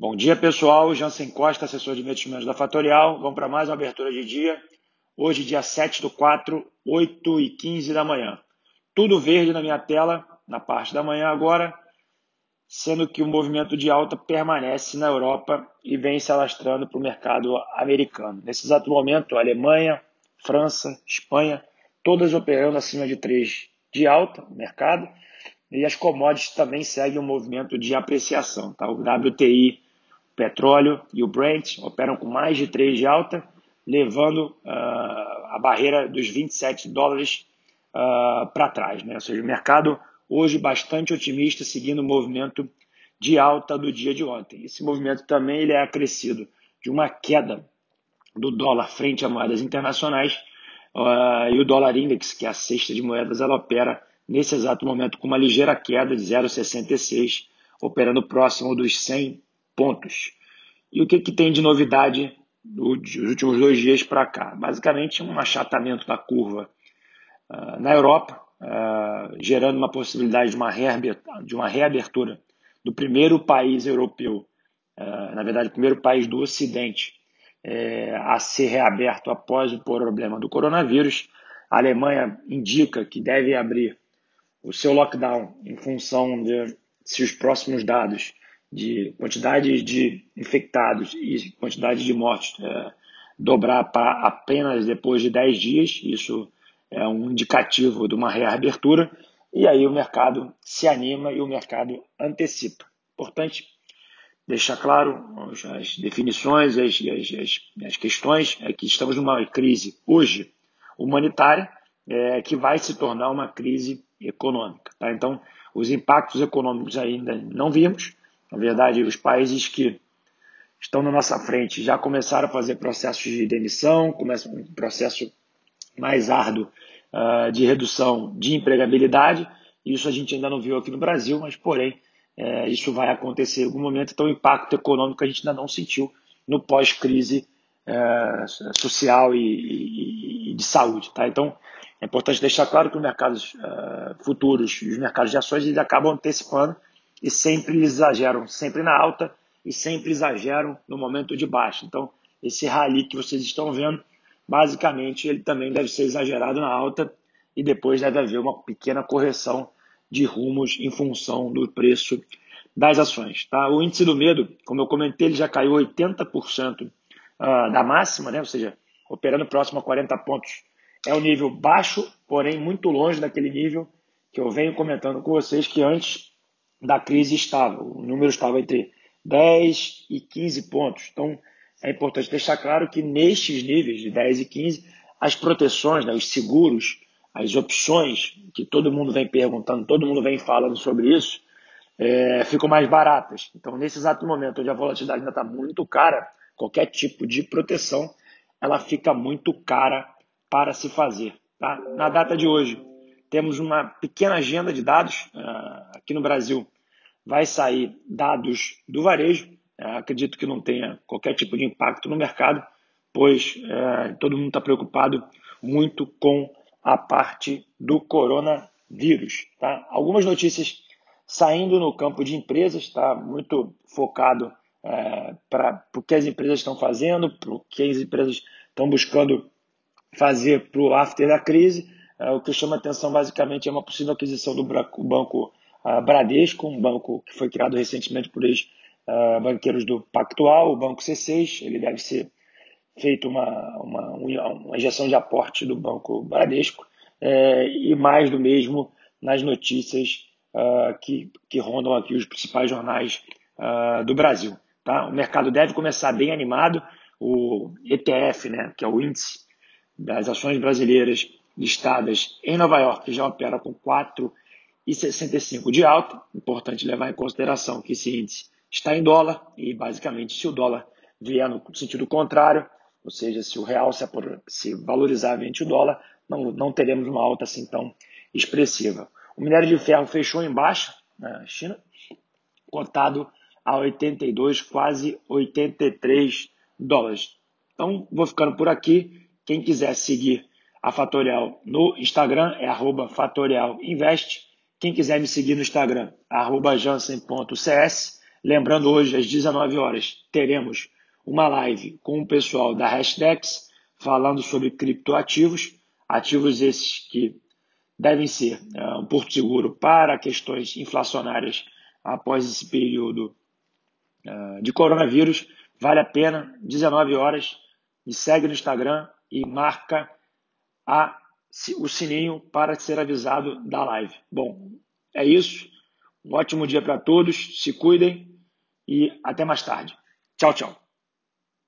Bom dia, pessoal. Jansen Costa, assessor de investimentos da Fatorial. Vamos para mais uma abertura de dia. Hoje, dia 7 do 4, 8 e 15 da manhã. Tudo verde na minha tela, na parte da manhã agora, sendo que o movimento de alta permanece na Europa e vem se alastrando para o mercado americano. Nesse exato momento, Alemanha, França, Espanha, todas operando acima de 3 de alta no mercado e as commodities também seguem um movimento de apreciação. Tá? O WTI, petróleo e o Brent operam com mais de 3 de alta, levando uh, a barreira dos 27 dólares uh, para trás. Né? Ou seja, o mercado hoje bastante otimista, seguindo o movimento de alta do dia de ontem. Esse movimento também ele é acrescido de uma queda do dólar frente a moedas internacionais uh, e o dólar index, que é a cesta de moedas, ela opera nesse exato momento com uma ligeira queda de 0,66, operando próximo dos 100 pontos. E o que, que tem de novidade dos últimos dois dias para cá? Basicamente, um achatamento da curva uh, na Europa, uh, gerando uma possibilidade de uma, de uma reabertura do primeiro país europeu, uh, na verdade, o primeiro país do Ocidente é, a ser reaberto após o problema do coronavírus. A Alemanha indica que deve abrir o seu lockdown em função de se os próximos dados de quantidade de infectados e quantidade de mortes é, dobrar para apenas depois de 10 dias, isso é um indicativo de uma reabertura, e aí o mercado se anima e o mercado antecipa. Importante deixar claro as definições, as, as, as questões, é que estamos numa crise hoje humanitária, é, que vai se tornar uma crise econômica. Tá? Então, os impactos econômicos ainda não vimos. Na verdade, os países que estão na nossa frente já começaram a fazer processos de demissão, começa um processo mais árduo uh, de redução de empregabilidade. Isso a gente ainda não viu aqui no Brasil, mas, porém, é, isso vai acontecer em algum momento. Então, o impacto econômico a gente ainda não sentiu no pós-crise é, social e, e, e, de saúde. Tá? Então, é importante deixar claro que os mercados uh, futuros e os mercados de ações eles acabam antecipando e sempre exageram, sempre na alta e sempre exageram no momento de baixa. Então, esse rally que vocês estão vendo, basicamente, ele também deve ser exagerado na alta e depois deve haver uma pequena correção de rumos em função do preço das ações. Tá? O índice do medo, como eu comentei, ele já caiu 80% uh, ah, da máxima, né? ou seja, operando próximo a 40 pontos é um nível baixo, porém muito longe daquele nível que eu venho comentando com vocês que antes da crise estava. O número estava entre 10 e 15 pontos. Então, é importante deixar claro que nestes níveis de 10 e 15, as proteções, né, os seguros, as opções que todo mundo vem perguntando, todo mundo vem falando sobre isso, é, ficam mais baratas. Então, nesse exato momento onde a volatilidade ainda está muito cara, qualquer tipo de proteção, ela fica muito cara para se fazer. Tá? Na data de hoje, temos uma pequena agenda de dados. Uh, aqui no Brasil, vai sair dados do varejo. Uh, acredito que não tenha qualquer tipo de impacto no mercado, pois uh, todo mundo está preocupado muito com a parte do coronavírus. Tá? Algumas notícias saindo no campo de empresas, está muito focado para o que as empresas estão fazendo, para o que as empresas estão buscando fazer para o after da crise. É, o que chama atenção basicamente é uma possível aquisição do banco uh, Bradesco, um banco que foi criado recentemente por ex-banqueiros uh, do Pactual, o banco C6. Ele deve ser feito uma, uma, uma injeção de aporte do banco Bradesco é, e mais do mesmo nas notícias uh, que, que rondam aqui os principais jornais do Brasil. Tá? O mercado deve começar bem animado. O ETF, né, que é o índice das ações brasileiras listadas em Nova York já opera com 4,65 de alta. Importante levar em consideração que esse índice está em dólar e, basicamente, se o dólar vier no sentido contrário, ou seja, se o real se, valorizar ante o dólar, não, não teremos uma alta assim tão expressiva. O minério de ferro fechou em baixa na China, cotado a 82, quase 83 dólares. Então, vou ficando por aqui. Quem quiser seguir a Fatorial no Instagram é arroba fatorialinvest. Quem quiser me seguir no Instagram, arroba jansen.cs. Lembrando, hoje, às 19 horas, teremos uma live com o pessoal da Hashdex falando sobre criptoativos, ativos esses que devem ser uh, um porto seguro para questões inflacionárias após esse período uh, de coronavírus. Vale a pena, 19 horas, me segue no Instagram e marca a, o sininho para ser avisado da live. Bom, é isso. Um ótimo dia para todos, se cuidem e até mais tarde. Tchau, tchau.